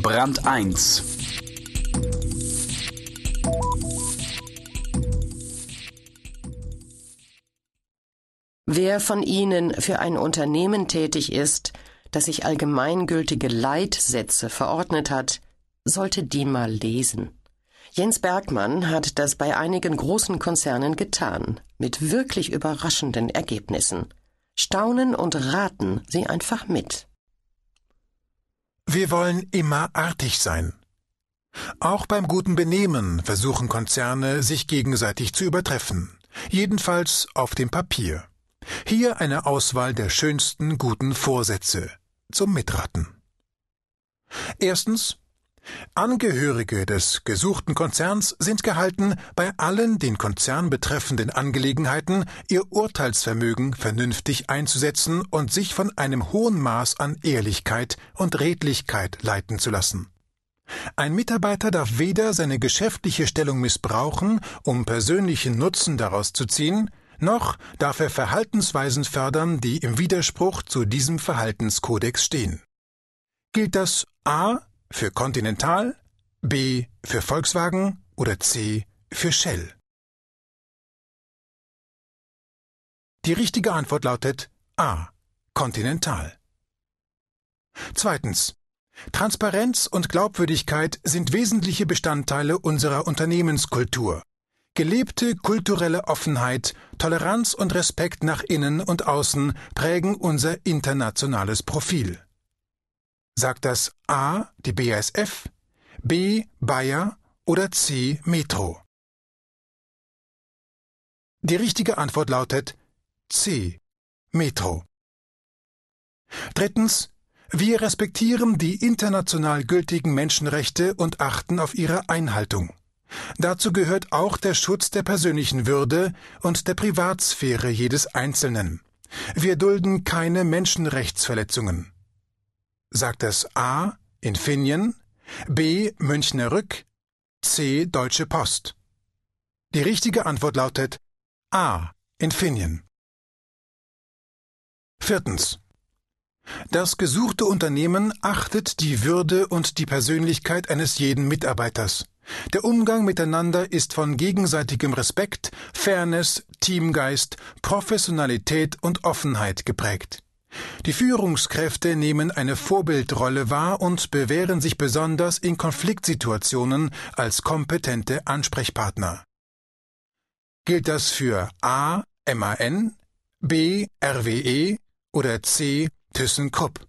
Brand 1 Wer von Ihnen für ein Unternehmen tätig ist, das sich allgemeingültige Leitsätze verordnet hat, sollte die mal lesen. Jens Bergmann hat das bei einigen großen Konzernen getan, mit wirklich überraschenden Ergebnissen. Staunen und raten Sie einfach mit. Wir wollen immer artig sein. Auch beim guten Benehmen versuchen Konzerne, sich gegenseitig zu übertreffen, jedenfalls auf dem Papier. Hier eine Auswahl der schönsten guten Vorsätze zum Mitraten. Erstens Angehörige des gesuchten Konzerns sind gehalten, bei allen den Konzern betreffenden Angelegenheiten ihr Urteilsvermögen vernünftig einzusetzen und sich von einem hohen Maß an Ehrlichkeit und Redlichkeit leiten zu lassen. Ein Mitarbeiter darf weder seine geschäftliche Stellung missbrauchen, um persönlichen Nutzen daraus zu ziehen, noch darf er Verhaltensweisen fördern, die im Widerspruch zu diesem Verhaltenskodex stehen. Gilt das A für Continental, B für Volkswagen oder C für Shell? Die richtige Antwort lautet A. Continental. Zweitens. Transparenz und Glaubwürdigkeit sind wesentliche Bestandteile unserer Unternehmenskultur. Gelebte kulturelle Offenheit, Toleranz und Respekt nach innen und außen prägen unser internationales Profil. Sagt das A die BASF, B Bayer oder C Metro? Die richtige Antwort lautet C Metro. Drittens wir respektieren die international gültigen Menschenrechte und achten auf ihre Einhaltung. Dazu gehört auch der Schutz der persönlichen Würde und der Privatsphäre jedes Einzelnen. Wir dulden keine Menschenrechtsverletzungen. Sagt das A Infineon, B Münchner Rück, C Deutsche Post. Die richtige Antwort lautet A Infineon. Viertens. Das gesuchte Unternehmen achtet die Würde und die Persönlichkeit eines jeden Mitarbeiters. Der Umgang miteinander ist von gegenseitigem Respekt, Fairness, Teamgeist, Professionalität und Offenheit geprägt. Die Führungskräfte nehmen eine Vorbildrolle wahr und bewähren sich besonders in Konfliktsituationen als kompetente Ansprechpartner. Gilt das für A. MAN, B. RWE oder C. ThyssenKrupp?